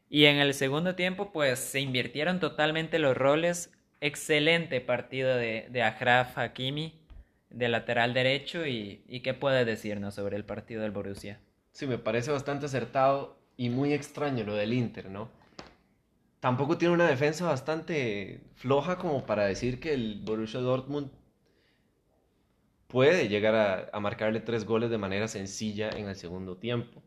Y en el segundo tiempo, pues se invirtieron totalmente los roles. Excelente partido de, de Hakimi, de lateral derecho. Y, ¿Y qué puede decirnos sobre el partido del Borussia? Sí, me parece bastante acertado y muy extraño lo del Inter, ¿no? Tampoco tiene una defensa bastante floja como para decir que el Borussia Dortmund puede llegar a, marcarle tres goles de manera sencilla en el segundo tiempo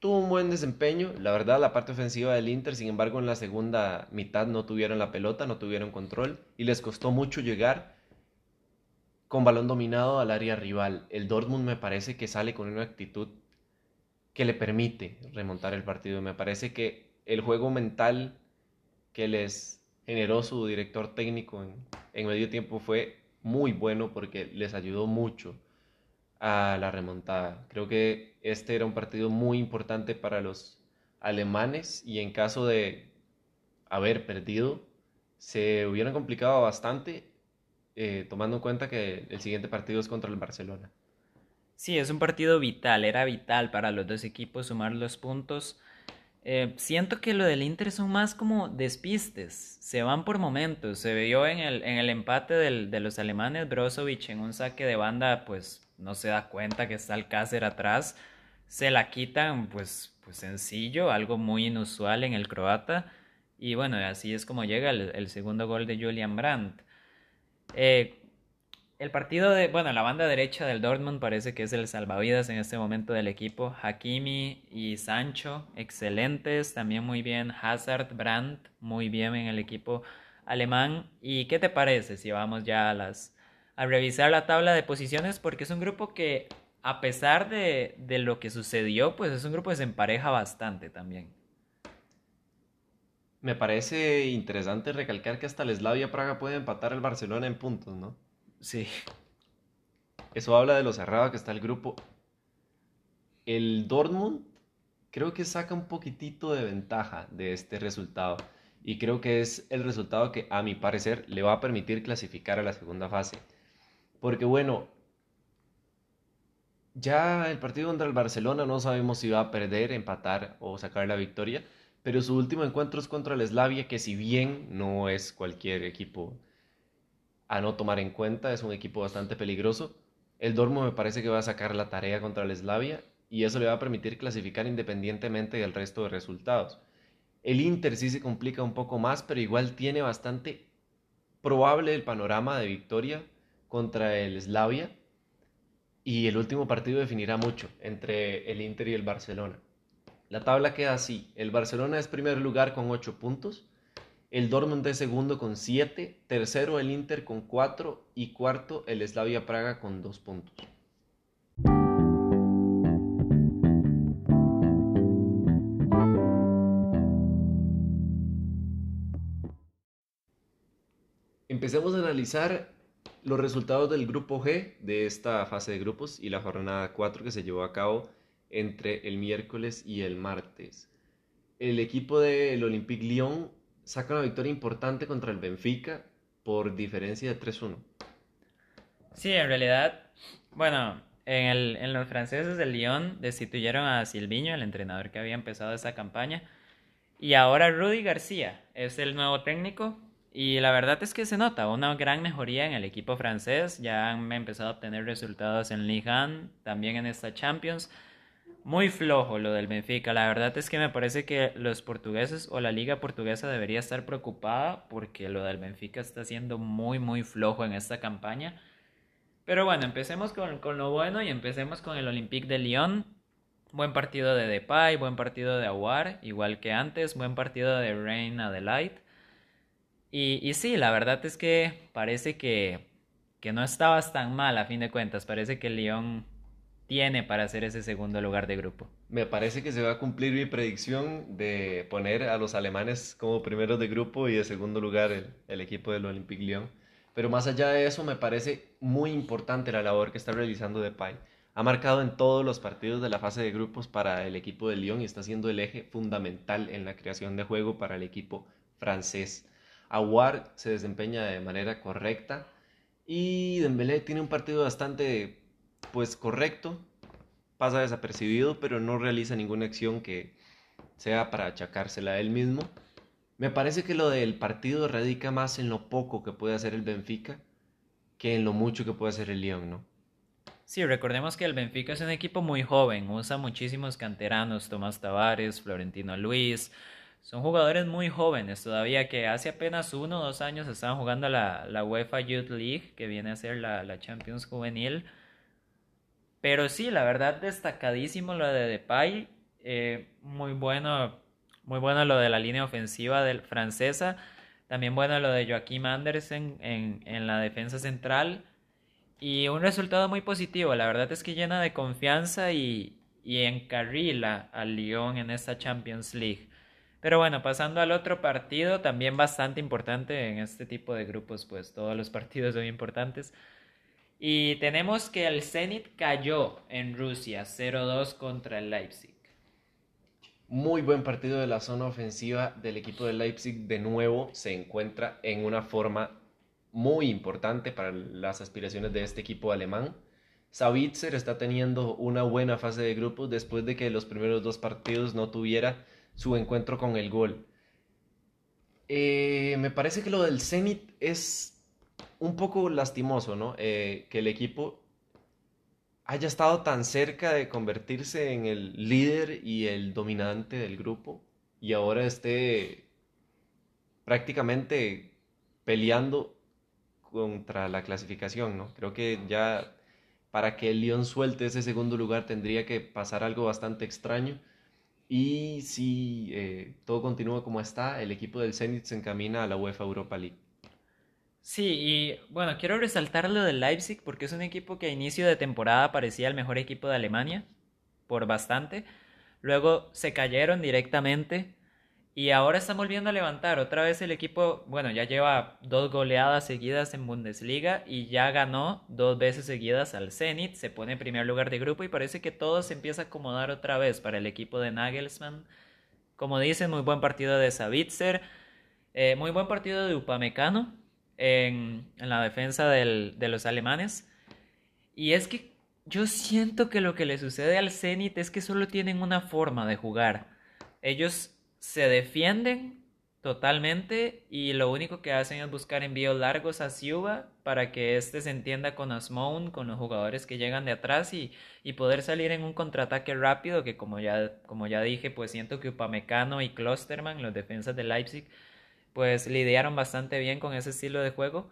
tuvo un buen desempeño. La verdad, la parte ofensiva del Inter, sin embargo, en la segunda mitad no tuvieron la pelota, no tuvieron control y les costó mucho llegar con balón dominado al área rival. El Dortmund me parece que sale con una actitud que le permite remontar el partido. Me parece que el juego mental que les generó su director técnico en medio tiempo fue muy bueno porque les ayudó mucho a la remontada. Creo que este era un partido muy importante para los alemanes y en caso de haber perdido, se hubieran complicado bastante, eh, tomando en cuenta que el siguiente partido es contra el Barcelona. Sí, es un partido vital, era vital para los dos equipos sumar los puntos. Eh, siento que lo del Inter son más como despistes, se van por momentos. Se vio en el, en el empate del, de los alemanes, Brozovic en un saque de banda, pues no se da cuenta que está Alcácer atrás, se la quitan pues, pues sencillo, algo muy inusual en el croata. Y bueno, así es como llega el, segundo gol de Julian Brandt. Eh, el partido de, bueno, la banda derecha del Dortmund parece que es el salvavidas en este momento del equipo. Hakimi y Sancho, excelentes. También muy bien Hazard, Brandt, muy bien en el equipo alemán. ¿Y qué te parece si vamos ya a las a revisar la tabla de posiciones porque es un grupo que a pesar de, de lo que sucedió, pues es un grupo que se empareja bastante también. Me parece interesante recalcar que hasta el Praga puede empatar al Barcelona en puntos, ¿no? Sí. Eso habla de lo cerrado que está el grupo. El Dortmund creo que saca un poquitito de ventaja de este resultado. Y creo que es el resultado que, a mi parecer, le va a permitir clasificar a la segunda fase. Porque bueno, ya el partido contra el Barcelona no sabemos si va a perder, empatar o sacar la victoria, pero su último encuentro es contra el Slavia, que si bien no es cualquier equipo a no tomar en cuenta, es un equipo bastante peligroso. El Dormo me parece que va a sacar la tarea contra el Slavia y eso le va a permitir clasificar independientemente del resto de resultados. El Inter sí se complica un poco más, pero igual tiene bastante probable el panorama de victoria contra el Slavia y el último partido definirá mucho entre el Inter y el Barcelona. La tabla queda así, el Barcelona es primer lugar con 8 puntos, el Dortmund es segundo con 7, tercero el Inter con 4 y cuarto el Slavia Praga con 2 puntos. Empecemos a analizar los resultados del grupo G de esta fase de grupos y la jornada 4 que se llevó a cabo entre el miércoles y el martes. El equipo del Olympique Lyon saca una victoria importante contra el Benfica por diferencia de 3-1. Sí, en realidad, bueno, en, el, en, los franceses del Lyon destituyeron a Silviño, el entrenador que había empezado esa campaña, y ahora Rudy García es el nuevo técnico y la verdad es que se nota una gran mejoría en el equipo francés. Ya han empezado a obtener resultados en Ligue 1, también en esta Champions. Muy flojo lo del Benfica. La verdad es que me parece que los portugueses o la liga portuguesa debería estar preocupada porque lo del Benfica está siendo muy, muy flojo en esta campaña. Pero bueno, empecemos con, con lo bueno y empecemos con el Olympique de Lyon. Buen partido de Depay, buen partido de Aguar, igual que antes, buen partido de Rain Adelaide. Y, y sí, la verdad es que parece que, que no estabas tan mal a fin de cuentas. Parece que Lyon tiene para hacer ese segundo lugar de grupo. Me parece que se va a cumplir mi predicción de poner a los alemanes como primeros de grupo y de segundo lugar el, equipo del Olympique Lyon. Pero más allá de eso, me parece muy importante la labor que está realizando Depay. Ha marcado en todos los partidos de la fase de grupos para el equipo de Lyon y está siendo el eje fundamental en la creación de juego para el equipo francés. Aguar se desempeña de manera correcta y Dembélé tiene un partido bastante pues correcto, pasa desapercibido, pero no realiza ninguna acción que sea para achacársela a él mismo. Me parece que lo del partido radica más en lo poco que puede hacer el Benfica que en lo mucho que puede hacer el Lyon, ¿no? Sí, recordemos que el Benfica es un equipo muy joven, usa muchísimos canteranos, Tomás Tavares, Florentino Luis, son jugadores muy jóvenes todavía que hace apenas uno o dos años estaban jugando la, la UEFA Youth League, que viene a ser la, la Champions Juvenil. Pero sí, la verdad, destacadísimo lo de Depay. Eh, muy bueno, muy bueno lo de la línea ofensiva francesa. También bueno lo de Joaquim Andersen en, en la defensa central. Y un resultado muy positivo. La verdad es que llena de confianza y, y encarrila al Lyon en esta Champions League. Pero bueno, pasando al otro partido, también bastante importante en este tipo de grupos, pues todos los partidos son importantes. Y tenemos que el Zenit cayó en Rusia 0-2 contra el Leipzig. Muy buen partido de la zona ofensiva del equipo de Leipzig. De nuevo se encuentra en una forma muy importante para las aspiraciones de este equipo alemán. Savitzer está teniendo una buena fase de grupos después de que los primeros dos partidos no tuviera su encuentro con el gol. Eh, me parece que lo del Zenit es un poco lastimoso, ¿no? Eh, que el equipo haya estado tan cerca de convertirse en el líder y el dominante del grupo y ahora esté prácticamente peleando contra la clasificación, ¿no? Creo que ya para que el Lyon suelte ese segundo lugar tendría que pasar algo bastante extraño. Y si eh, todo continúa como está, el equipo del Zenit se encamina a la UEFA Europa League. Sí, y bueno, quiero resaltar lo del Leipzig porque es un equipo que a inicio de temporada parecía el mejor equipo de Alemania, por bastante. Luego se cayeron directamente y ahora están volviendo a levantar. Otra vez el equipo, bueno, ya lleva dos goleadas seguidas en Bundesliga y ya ganó dos veces seguidas al Zenit. Se pone en primer lugar de grupo y parece que todo se empieza a acomodar otra vez para el equipo de Nagelsmann. Como dicen, muy buen partido de Savitzer, eh, muy buen partido de Upamecano en, la defensa del, de los alemanes. Y es que yo siento que lo que le sucede al Zenit es que solo tienen una forma de jugar. Ellos se defienden totalmente y lo único que hacen es buscar envíos largos a Siuba para que éste se entienda con Asmoun, con los jugadores que llegan de atrás y, y poder salir en un contraataque rápido que como ya, como ya dije, pues siento que Upamecano y Klosterman, los defensas de Leipzig, pues lidiaron bastante bien con ese estilo de juego.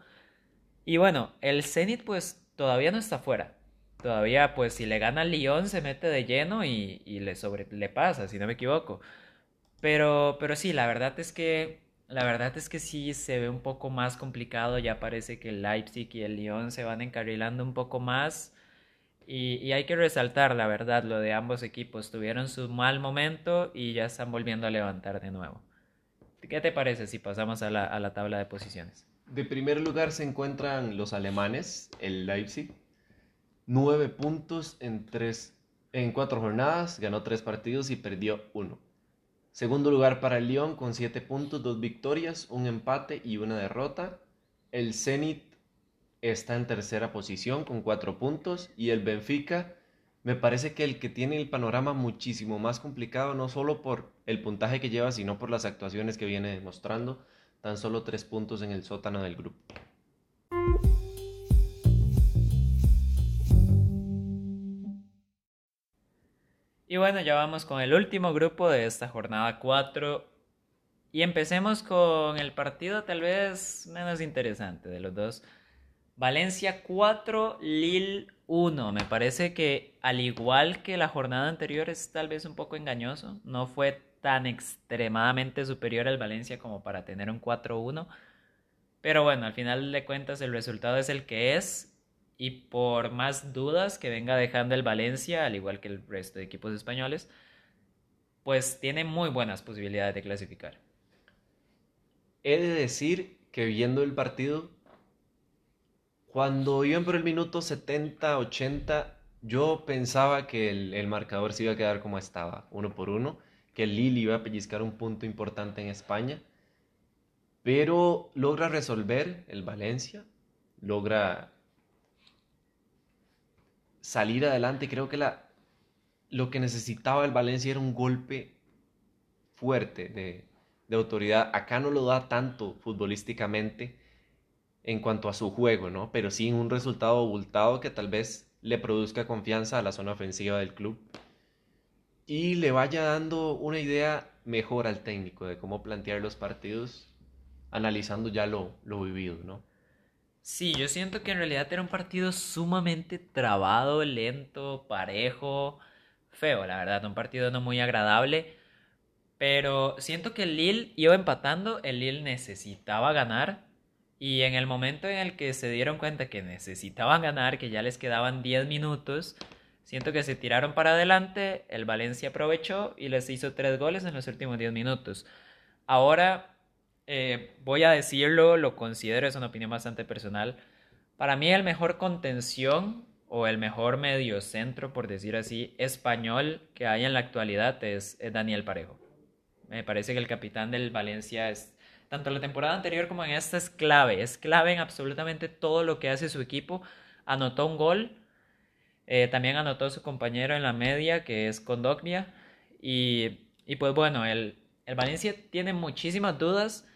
Y bueno, el Zenit pues todavía no está fuera. Todavía pues si le gana al Lyon se mete de lleno y, le, sobre, le pasa, si no me equivoco. Pero, pero sí, la verdad es que la verdad es que sí se ve un poco más complicado. Ya parece que el Leipzig y el Lyon se van encarrilando un poco más. Y, hay que resaltar, la verdad, lo de ambos equipos. Tuvieron su mal momento y ya están volviendo a levantar de nuevo. ¿Qué te parece si pasamos a la, tabla de posiciones? De primer lugar se encuentran los alemanes, el Leipzig. Nueve puntos en, tres, en cuatro jornadas, ganó tres partidos y perdió uno. Segundo lugar para el Lyon con siete puntos, dos victorias, un empate y una derrota. El Zenit está en tercera posición con cuatro puntos y el Benfica me parece que el que tiene el panorama muchísimo más complicado, no solo por el puntaje que lleva, sino por las actuaciones que viene demostrando, tan solo tres puntos en el sótano del grupo. Y bueno, ya vamos con el último grupo de esta jornada 4. Y empecemos con el partido tal vez menos interesante de los dos. Valencia 4, Lille 1. Me parece que al igual que la jornada anterior es tal vez un poco engañoso. No fue tan extremadamente superior al Valencia como para tener un 4-1. Pero bueno, al final de cuentas el resultado es el que es y por más dudas que venga dejando el Valencia, al igual que el resto de equipos españoles, pues tiene muy buenas posibilidades de clasificar. He de decir que viendo el partido, cuando iban por el minuto 70, 80, yo pensaba que el, marcador se iba a quedar como estaba, uno por uno, que el iba a pellizcar un punto importante en España, pero logra resolver el Valencia, logra salir adelante. Creo que la, lo que necesitaba el Valencia era un golpe fuerte de, de autoridad. Acá no lo da tanto futbolísticamente en cuanto a su juego, ¿no? Pero sí un resultado abultado que tal vez le produzca confianza a la zona ofensiva del club y le vaya dando una idea mejor al técnico de cómo plantear los partidos, analizando ya lo, lo vivido, ¿no? Sí, yo siento que en realidad era un partido sumamente trabado, lento, parejo, feo, la verdad, un partido no muy agradable. Pero siento que el Lille iba empatando, el Lille necesitaba ganar. Y en el momento en el que se dieron cuenta que necesitaban ganar, que ya les quedaban 10 minutos, siento que se tiraron para adelante, el Valencia aprovechó y les hizo 3 goles en los últimos 10 minutos. Ahora eh, voy a decirlo, lo considero, es una opinión bastante personal. Para mí el mejor contención o el mejor medio centro, por decir así, español que hay en la actualidad es, Daniel Parejo. Me parece que el capitán del Valencia es, tanto la temporada anterior como en esta, es clave. Es clave en absolutamente todo lo que hace su equipo. Anotó un gol, eh, también anotó su compañero en la media, que es Condogbia. Y, y pues bueno, el, el Valencia tiene muchísimas dudas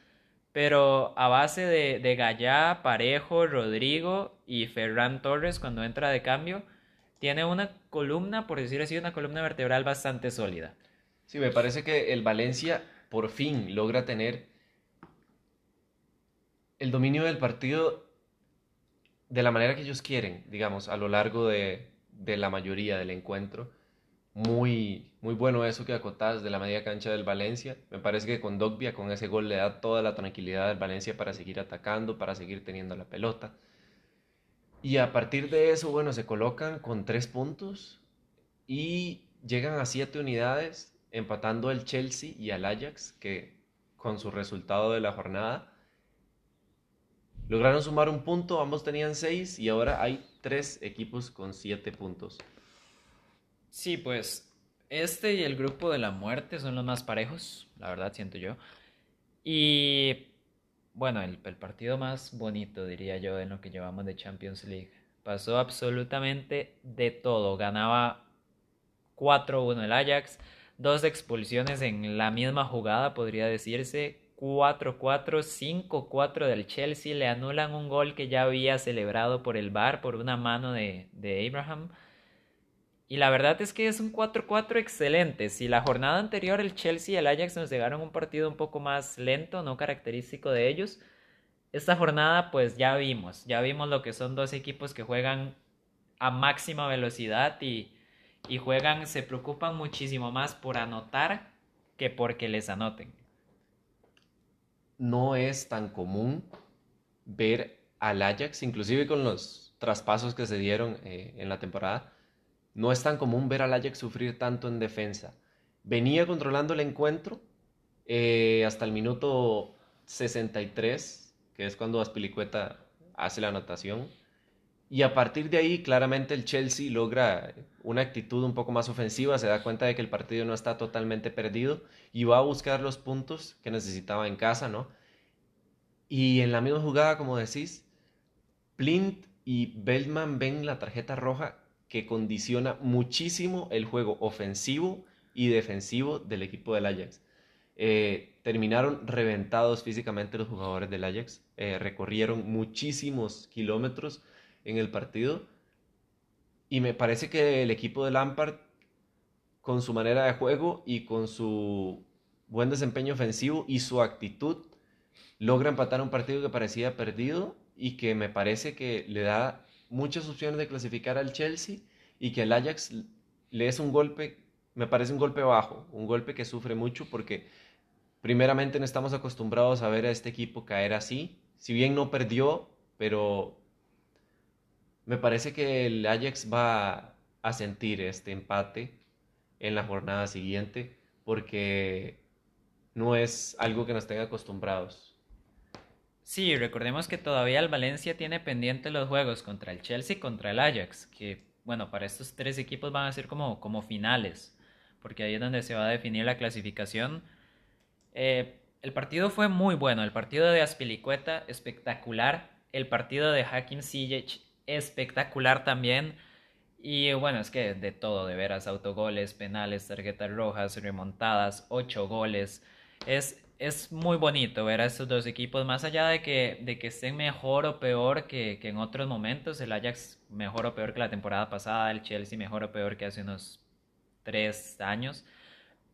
pero a base de, de Gallá, Parejo, Rodrigo y Ferran Torres cuando entra de cambio, tiene una columna, por decir así, una columna vertebral bastante sólida. Sí, me parece que el Valencia por fin logra tener el dominio del partido de la manera que ellos quieren, digamos, a lo largo de, de la mayoría del encuentro muy, muy bueno eso que acotás de la media cancha del Valencia. Me parece que con Dogbia, con ese gol, le da toda la tranquilidad al Valencia para seguir atacando, para seguir teniendo la pelota. Y a partir de eso, bueno, se colocan con tres puntos y llegan a siete unidades, empatando al Chelsea y al Ajax, que con su resultado de la jornada lograron sumar un punto, ambos tenían seis y ahora hay tres equipos con siete puntos. Sí, pues este y el grupo de la muerte son los más parejos, la verdad siento yo. Y bueno, el, partido más bonito, diría yo, en lo que llevamos de Champions League. Pasó absolutamente de todo. Ganaba 4-1 el Ajax, dos expulsiones en la misma jugada, podría decirse. 4-4, 5-4 del Chelsea. Le anulan un gol que ya había celebrado por el VAR, por una mano de, de Abraham. Y la verdad es que es un 4-4 excelente. Si la jornada anterior el Chelsea y el Ajax nos llegaron un partido un poco más lento, no característico de ellos, esta jornada pues ya vimos, ya vimos lo que son dos equipos que juegan a máxima velocidad y, y juegan, se preocupan muchísimo más por anotar que porque les anoten. No es tan común ver al Ajax, inclusive con los traspasos que se dieron eh, en la temporada, no es tan común ver al Ajax sufrir tanto en defensa. Venía controlando el encuentro eh, hasta el minuto 63, que es cuando Aspilicueta hace la anotación. Y a partir de ahí, claramente el Chelsea logra una actitud un poco más ofensiva, se da cuenta de que el partido no está totalmente perdido y va a buscar los puntos que necesitaba en casa, ¿no? Y en la misma jugada, como decís, Plint y Beltman ven la tarjeta roja que condiciona muchísimo el juego ofensivo y defensivo del equipo del Ajax. Eh, terminaron reventados físicamente los jugadores del Ajax, eh, recorrieron muchísimos kilómetros en el partido y me parece que el equipo de Lampard con su manera de juego y con su buen desempeño ofensivo y su actitud, logra empatar un partido que parecía perdido y que me parece que le da muchas opciones de clasificar al Chelsea y que al Ajax le es un golpe, me parece un golpe bajo, un golpe que sufre mucho porque primeramente no estamos acostumbrados a ver a este equipo caer así. Si bien no perdió, pero me parece que el Ajax va a sentir este empate en la jornada siguiente porque no es algo que nos tenga acostumbrados. Sí, recordemos que todavía el Valencia tiene pendiente los juegos contra el Chelsea y contra el Ajax, que bueno, para estos tres equipos van a ser como, como finales, porque ahí es donde se va a definir la clasificación. Eh, el partido fue muy bueno, el partido de Aspilicueta espectacular, el partido de Hakim Ziyech espectacular también. Y bueno, es que de todo, de veras, autogoles, penales, tarjetas rojas, remontadas, ocho goles. Es, es muy bonito ver a estos dos equipos, más allá de que, de que estén mejor o peor que, que en otros momentos. El Ajax mejor o peor que la temporada pasada, el Chelsea mejor o peor que hace unos tres años.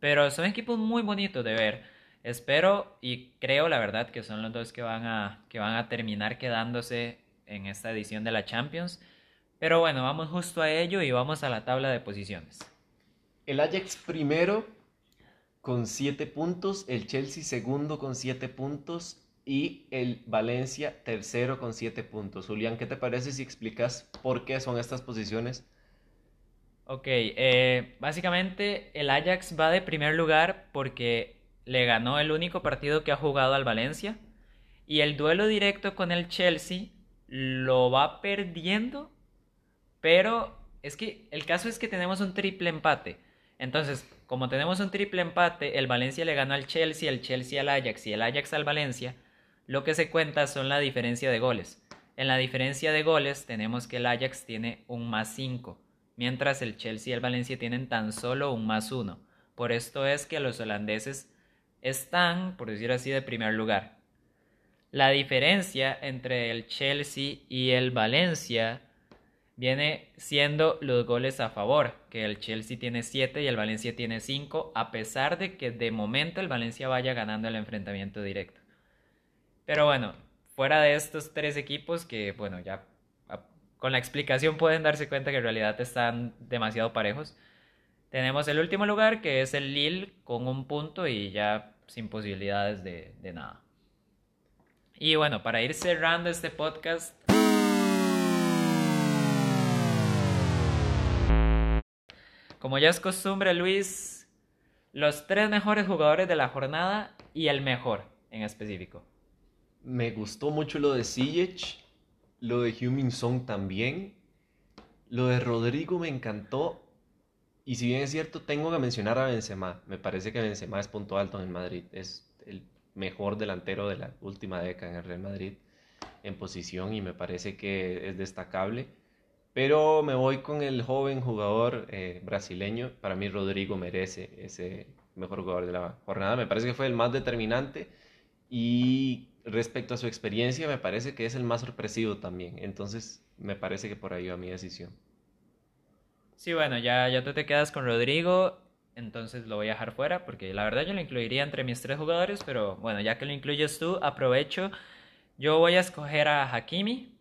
Pero son equipos muy bonitos de ver. Espero y creo la verdad que son los dos que van a, que van a terminar quedándose en esta edición de la Champions. Pero bueno, vamos justo a ello y vamos a la tabla de posiciones. El Ajax primero con 7 puntos, el Chelsea segundo con 7 puntos y el Valencia tercero con 7 puntos. Julián, ¿qué te parece si explicas por qué son estas posiciones? Ok, eh, básicamente el Ajax va de primer lugar porque le ganó el único partido que ha jugado al Valencia y el duelo directo con el Chelsea lo va perdiendo, pero es que el caso es que tenemos un triple empate. Entonces, como tenemos un triple empate, el Valencia le ganó al Chelsea, el Chelsea al Ajax y el Ajax al Valencia, lo que se cuenta son la diferencia de goles. En la diferencia de goles tenemos que el Ajax tiene un más 5, mientras el Chelsea y el Valencia tienen tan solo un más 1. Por esto es que los holandeses están, por decir así, de primer lugar. La diferencia entre el Chelsea y el Valencia viene siendo los goles a favor, que el Chelsea tiene 7 y el Valencia tiene 5, a pesar de que de momento el Valencia vaya ganando el enfrentamiento directo. Pero bueno, fuera de estos tres equipos que, bueno, ya con la explicación pueden darse cuenta que en realidad están demasiado parejos. Tenemos el último lugar que es el Lille con un punto y ya sin posibilidades de, de nada. Y bueno, para ir cerrando este podcast, como ya es costumbre, Luis, los tres mejores jugadores de la jornada y el mejor en específico. Me gustó mucho lo de Ziyech, lo de Humin Song también, lo de Rodrigo me encantó. Y si bien es cierto, tengo que mencionar a Benzema. Me parece que Benzema es punto alto en Madrid. Es el mejor delantero de la última década en el Real Madrid en posición y me parece que es destacable. Pero me voy con el joven jugador eh, brasileño. Para mí Rodrigo merece ese mejor jugador de la jornada. Me parece que fue el más determinante y respecto a su experiencia me parece que es el más sorpresivo también. Entonces me parece que por ahí va mi decisión. Sí, bueno, ya, ya tú te quedas con Rodrigo entonces lo voy a dejar fuera porque la verdad yo lo incluiría entre mis tres jugadores, pero bueno, ya que lo incluyes tú, aprovecho. Yo voy a escoger a Hakimi,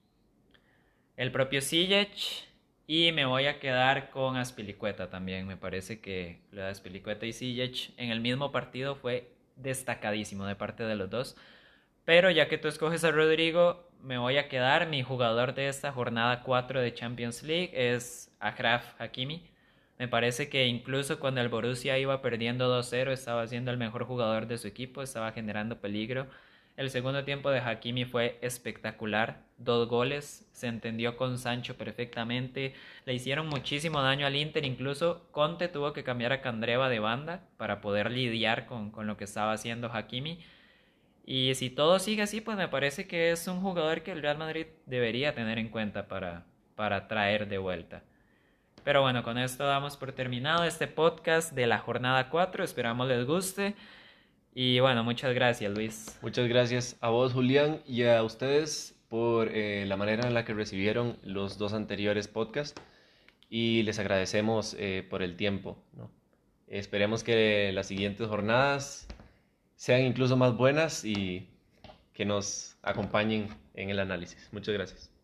el propio Ziyech y me voy a quedar con Aspilicueta también. Me parece que lo de Aspilicueta y Ziyech en el mismo partido fue destacadísimo de parte de los dos. Pero ya que tú escoges a Rodrigo, me voy a quedar. Mi jugador de esta jornada 4 de Champions League es Akraf Hakimi me parece que incluso cuando el Borussia iba perdiendo 2-0 estaba siendo el mejor jugador de su equipo, estaba generando peligro. El segundo tiempo de Hakimi fue espectacular, dos goles, se entendió con Sancho perfectamente, le hicieron muchísimo daño al Inter, incluso Conte tuvo que cambiar a Candreva de banda para poder lidiar con, con lo que estaba haciendo Hakimi. Y si todo sigue así, pues me parece que es un jugador que el Real Madrid debería tener en cuenta para, para traer de vuelta. Pero bueno, con esto damos por terminado este podcast de la jornada 4. Esperamos les guste. Y bueno, muchas gracias Luis. Muchas gracias a vos Julián y a ustedes por eh, la manera en la que recibieron los dos anteriores podcasts y les agradecemos eh, por el tiempo. Esperemos que las siguientes jornadas sean incluso más buenas y que nos acompañen en el análisis. Muchas gracias.